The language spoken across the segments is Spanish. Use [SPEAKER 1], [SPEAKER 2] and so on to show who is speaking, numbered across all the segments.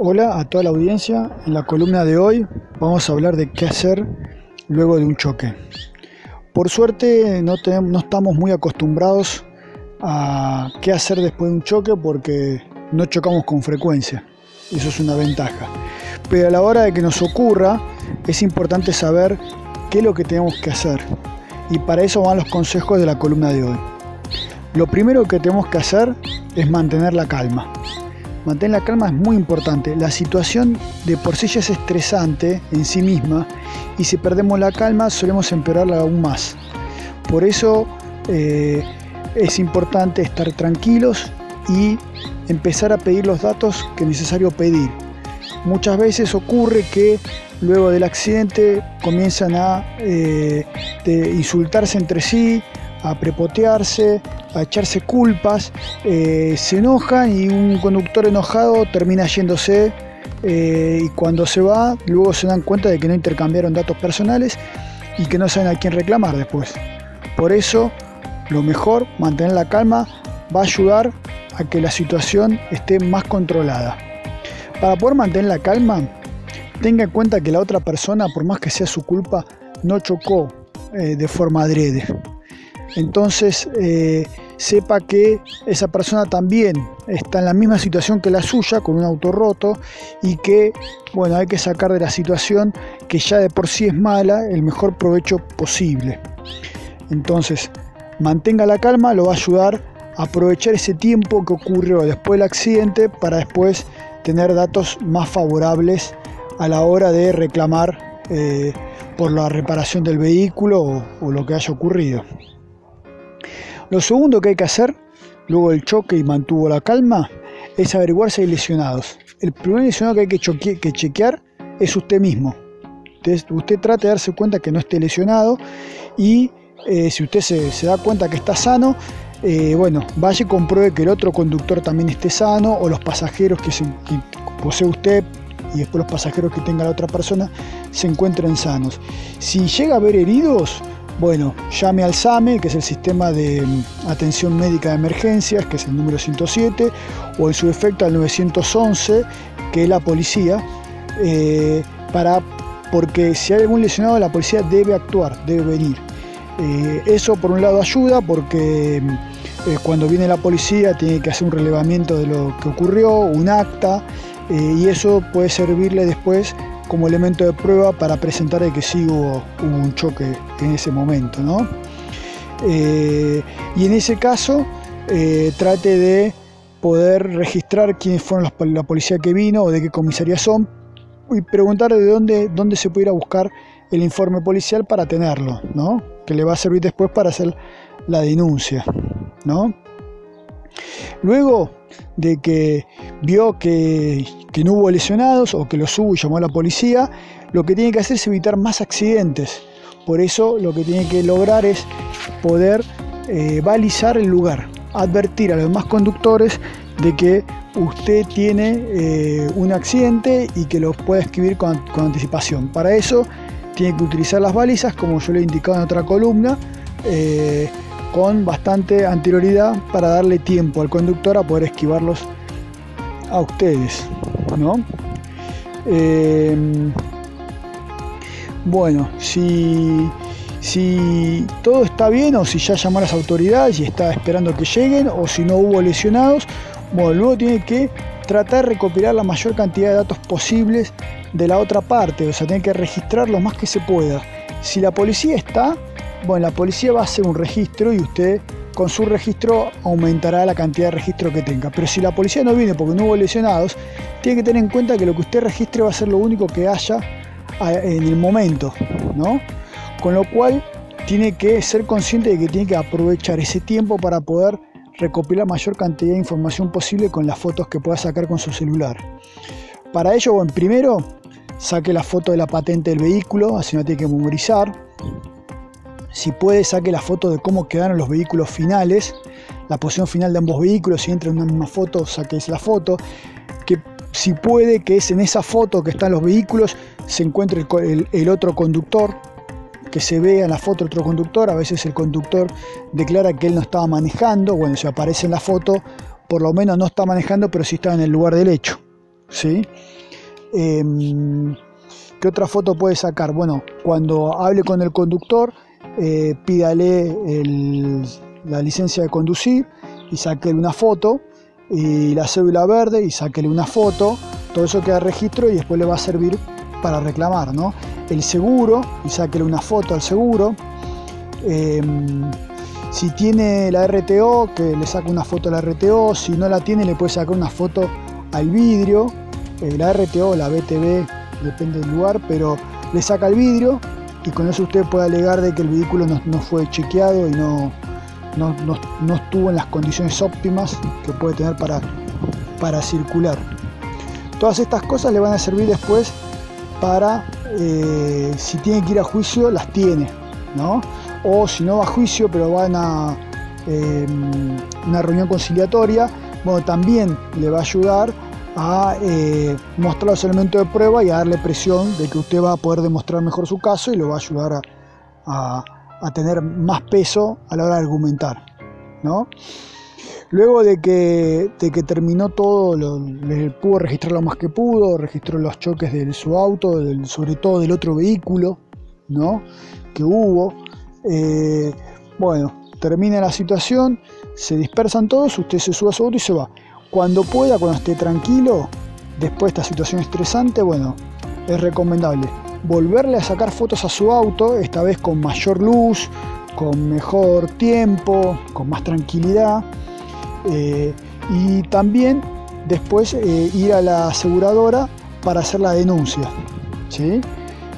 [SPEAKER 1] Hola a toda la audiencia, en la columna de hoy vamos a hablar de qué hacer luego de un choque. Por suerte no, no estamos muy acostumbrados a qué hacer después de un choque porque no chocamos con frecuencia. Eso es una ventaja. Pero a la hora de que nos ocurra es importante saber qué es lo que tenemos que hacer. Y para eso van los consejos de la columna de hoy. Lo primero que tenemos que hacer es mantener la calma. Mantener la calma es muy importante. La situación de por sí ya es estresante en sí misma y si perdemos la calma solemos empeorarla aún más. Por eso eh, es importante estar tranquilos y empezar a pedir los datos que es necesario pedir. Muchas veces ocurre que luego del accidente comienzan a eh, insultarse entre sí, a prepotearse, a echarse culpas, eh, se enojan y un conductor enojado termina yéndose eh, y cuando se va luego se dan cuenta de que no intercambiaron datos personales y que no saben a quién reclamar después. Por eso lo mejor, mantener la calma, va a ayudar a que la situación esté más controlada. Para poder mantener la calma, tenga en cuenta que la otra persona, por más que sea su culpa, no chocó eh, de forma adrede. Entonces, eh, sepa que esa persona también está en la misma situación que la suya, con un auto roto, y que, bueno, hay que sacar de la situación que ya de por sí es mala el mejor provecho posible. Entonces, mantenga la calma, lo va a ayudar aprovechar ese tiempo que ocurrió después del accidente para después tener datos más favorables a la hora de reclamar eh, por la reparación del vehículo o, lo que haya ocurrido. Lo segundo que hay que hacer, luego del choque y mantuvo la calma, es averiguar si hay lesionados. El primer lesionado que hay que, que chequear es usted mismo. Entonces, usted trate de darse cuenta que no esté lesionado y eh, si usted se, se, da cuenta que está sano, eh, bueno, vaya y compruebe que el otro conductor también esté sano o los pasajeros que, posee usted y después los pasajeros que tenga la otra persona se encuentren sanos. Si llega a haber heridos, bueno, llame al SAME, que es el sistema de mm, atención médica de emergencias, que es el número 107, o en su defecto al 911, que es la policía, eh, para, porque si hay algún lesionado, la policía debe actuar, debe venir. Eh, eso por un lado ayuda porque mm, eh, cuando viene la policía tiene que hacer un relevamiento de lo que ocurrió, un acta, y eso puede servirle después como elemento de prueba para presentar de que sí hubo, un choque en ese momento. ¿no? y en ese caso trate de poder registrar quiénes fueron la policía que vino o de qué comisaría son y preguntar de dónde, dónde se puede ir a buscar el informe policial para tenerlo, ¿no? Que le va a servir después para hacer la denuncia, ¿no? Luego de que vio que, no hubo lesionados o que los hubo y llamó a la policía, lo que tiene que hacer es evitar más accidentes. Por eso lo que tiene que lograr es poder eh, balizar el lugar, advertir a los demás conductores de que usted tiene eh, un accidente y que lo puede escribir con, con anticipación. Para eso tiene que utilizar las balizas, como yo le he indicado en otra columna, eh, con bastante anterioridad para darle tiempo al conductor a poder esquivarlos a ustedes. Em, bueno, si, si todo está bien o si ya llamó a las autoridades y está esperando que lleguen o si no hubo lesionados, bueno, luego tiene que tratar de recopilar la mayor cantidad de datos posibles de la otra parte, o sea, tiene que registrar lo más que se pueda. Si la policía está, bueno, la policía va a hacer un registro y usted con su registro aumentará la cantidad de registro que tenga. Pero si la policía no viene porque no hubo lesionados, tiene que tener en cuenta que lo que usted registre va a ser lo único que haya en el momento, ¿no? Con lo cual tiene que ser consciente de que tiene que aprovechar ese tiempo para poder recopilar mayor cantidad de información posible con las fotos que pueda sacar con su celular. Para ello, bueno, primero saque la foto de la patente del vehículo, así no tiene que memorizar. Si puede, saque la foto de cómo quedaron los vehículos finales, la posición final de ambos vehículos. Si entra en una misma foto, saque la foto. Que si puede, que es en esa foto que están los vehículos, se encuentre el, otro conductor, que se vea en la foto otro conductor. A veces el conductor declara que él no estaba manejando. Bueno, si aparece en la foto, por lo menos no está manejando, pero sí está en el lugar del hecho. ¿sí? Em, ¿Qué otra foto puede sacar? Bueno, cuando hable con el conductor, eh, pídale la licencia de conducir y sáquele una foto y la cédula verde y sáquele una foto. Todo eso queda registro y después le va a servir para reclamar, ¿no? El seguro y sáquele una foto al seguro. Em, si tiene la RTO, que le saque una foto a la RTO. Si no la tiene, le puede sacar una foto al vidrio. Eh, la RTO, la BTV, depende del lugar, pero le saca el vidrio y con eso usted puede alegar de que el vehículo no, fue chequeado y no, no, estuvo en las condiciones óptimas que puede tener para, para circular. Todas estas cosas le van a servir después para, eh, si tiene que ir a juicio, las tiene, ¿no? O si no va a juicio, pero van a eh, una reunión conciliatoria, bueno, también le va a ayudar a eh, mostrar los elementos de prueba y a darle presión de que usted va a poder demostrar mejor su caso y lo va a ayudar a, tener más peso a la hora de argumentar. ¿no? Luego de que, que terminó todo, le pudo registrar lo más que pudo, registró los choques de su auto, sobre todo del otro vehículo ¿no? que hubo. Eh, bueno, termina la situación, se dispersan todos, usted se sube a su auto y se va. Cuando pueda, cuando esté tranquilo, después de esta situación estresante, bueno, es recomendable volverle a sacar fotos a su auto, esta vez con mayor luz, con mejor tiempo, con más tranquilidad. Eh, y también después eh, ir a la aseguradora para hacer la denuncia. ¿sí?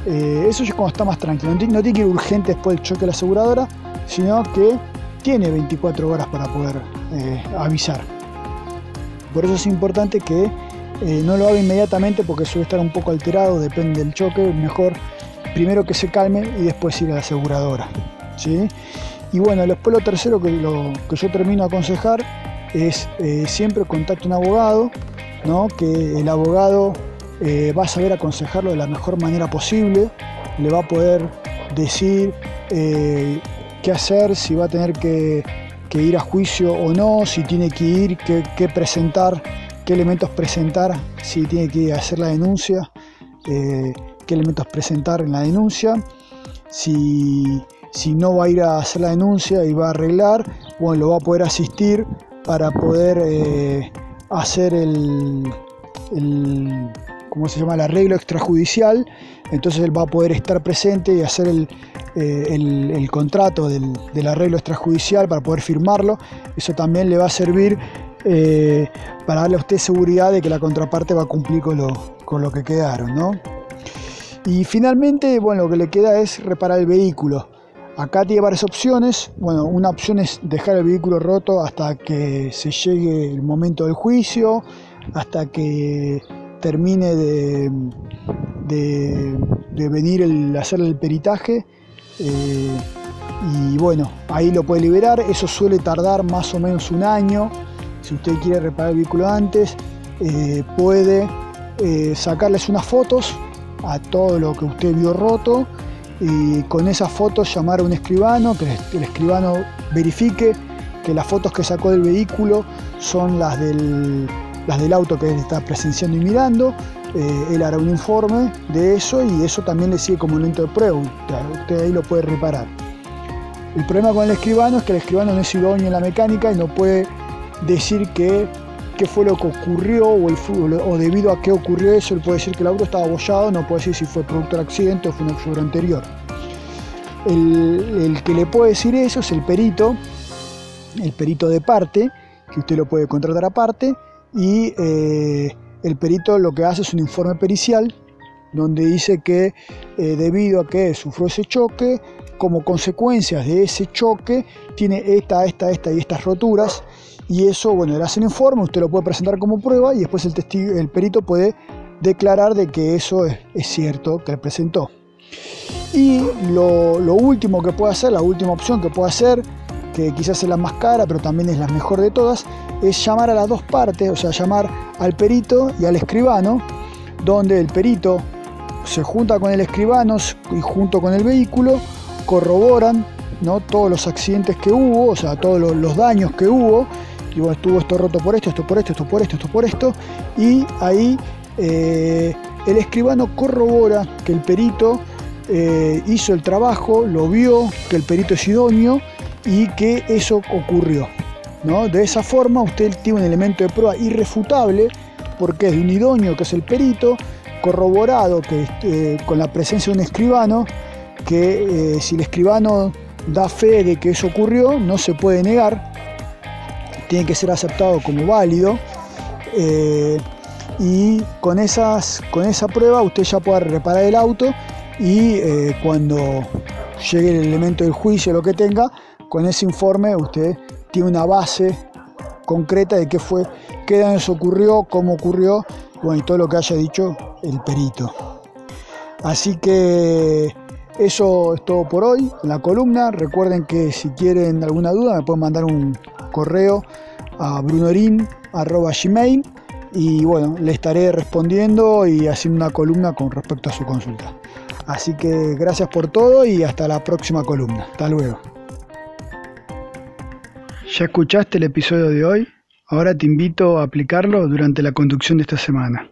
[SPEAKER 1] Eh, eso es cuando está más tranquilo. No tiene, que ir urgente después del choque de la aseguradora, sino que tiene 24 horas para poder avisar. Por eso es importante que eh, no lo haga inmediatamente porque suele estar un poco alterado, depende del choque, mejor primero que se calme y después ir a la aseguradora. ¿sí? Y bueno, después lo tercero que, lo, que yo termino a aconsejar es eh, siempre contacte a un abogado, ¿no? que el abogado eh, va a saber aconsejarlo de la mejor manera posible, le va a poder decir qué hacer, si va a tener que que ir a juicio o no, si tiene que ir, qué, presentar, qué elementos presentar, si tiene que hacer la denuncia, eh, qué elementos presentar en la denuncia, si, no va a ir a hacer la denuncia y va a arreglar, bueno, lo va a poder asistir para poder eh, hacer el, ¿cómo se llama?, el arreglo extrajudicial, entonces él va a poder estar presente y hacer el, eh, el, contrato del, arreglo extrajudicial para poder firmarlo. Eso también le va a servir eh, para darle a usted seguridad de que la contraparte va a cumplir con lo, con lo que quedaron. ¿no? Y finalmente, bueno, lo que le queda es reparar el vehículo. Acá tiene varias opciones. Bueno, una opción es dejar el vehículo roto hasta que se llegue el momento del juicio, hasta que termine de, de, venir el, hacer el peritaje eh, y bueno, ahí lo puede liberar. Eso suele tardar más o menos un año. Si usted quiere reparar el vehículo antes, eh, puede eh, sacarles unas fotos a todo lo que usted vio roto y con esas fotos llamar a un escribano, que el escribano verifique que las fotos que sacó del vehículo son las del, del auto que él está presenciando y mirando eh, él hará un informe de eso y eso también le sigue como elemento de prueba. Usted ahí lo puede reparar. El problema con el escribano es que el escribano no es idóneo en la mecánica y no puede decir qué fue lo que ocurrió o, el, debido a qué ocurrió eso. Él puede decir que el auto estaba abollado, no puede decir si fue producto del accidente o fue un accidente anterior. El, que le puede decir eso es el perito, el perito de parte, que usted lo puede contratar aparte, y eh, el perito lo que hace es un informe pericial donde dice que eh, debido a que sufrió ese choque, como consecuencias de ese choque, tiene esta, esta, esta y estas roturas. Y eso, bueno, le hace el informe, usted lo puede presentar como prueba y después el, testigo, el perito puede declarar de que eso es, cierto que le presentó. Y lo, lo, último que puede hacer, la última opción que puede hacer, quizás es la más cara, pero también es la mejor de todas, es llamar a las dos partes, o sea, llamar al perito y al escribano, donde el perito se junta con el escribano y junto con el vehículo corroboran ¿no? todos los accidentes que hubo, o sea, todos los, daños que hubo, y bueno, estuvo esto roto por esto, esto por esto, esto por esto, esto por esto, y ahí eh, el escribano corrobora que el perito eh, hizo el trabajo, lo vio, que el perito es idóneo y que eso ocurrió. ¿no? De esa forma usted tiene un elemento de prueba irrefutable porque es de un idóneo que es el perito, corroborado que, eh, con la presencia de un escribano, que si el escribano da fe de que eso ocurrió, no se puede negar, tiene que ser aceptado como válido. y con, esas, con esa prueba usted ya puede reparar el auto y eh, cuando llegue el elemento del juicio, lo que tenga, con ese informe usted tiene una base concreta de qué fue, qué daños ocurrió, cómo ocurrió, y todo lo que haya dicho el perito. Así que eso es todo por hoy en la columna. Recuerden que si quieren alguna duda me pueden mandar un correo a brunorin.gmail y bueno, le estaré respondiendo y haciendo una columna con respecto a su consulta. Así que gracias por todo y hasta la próxima columna. Hasta luego. ¿Ya escuchaste el episodio de hoy? Ahora te invito a aplicarlo durante la conducción de esta semana.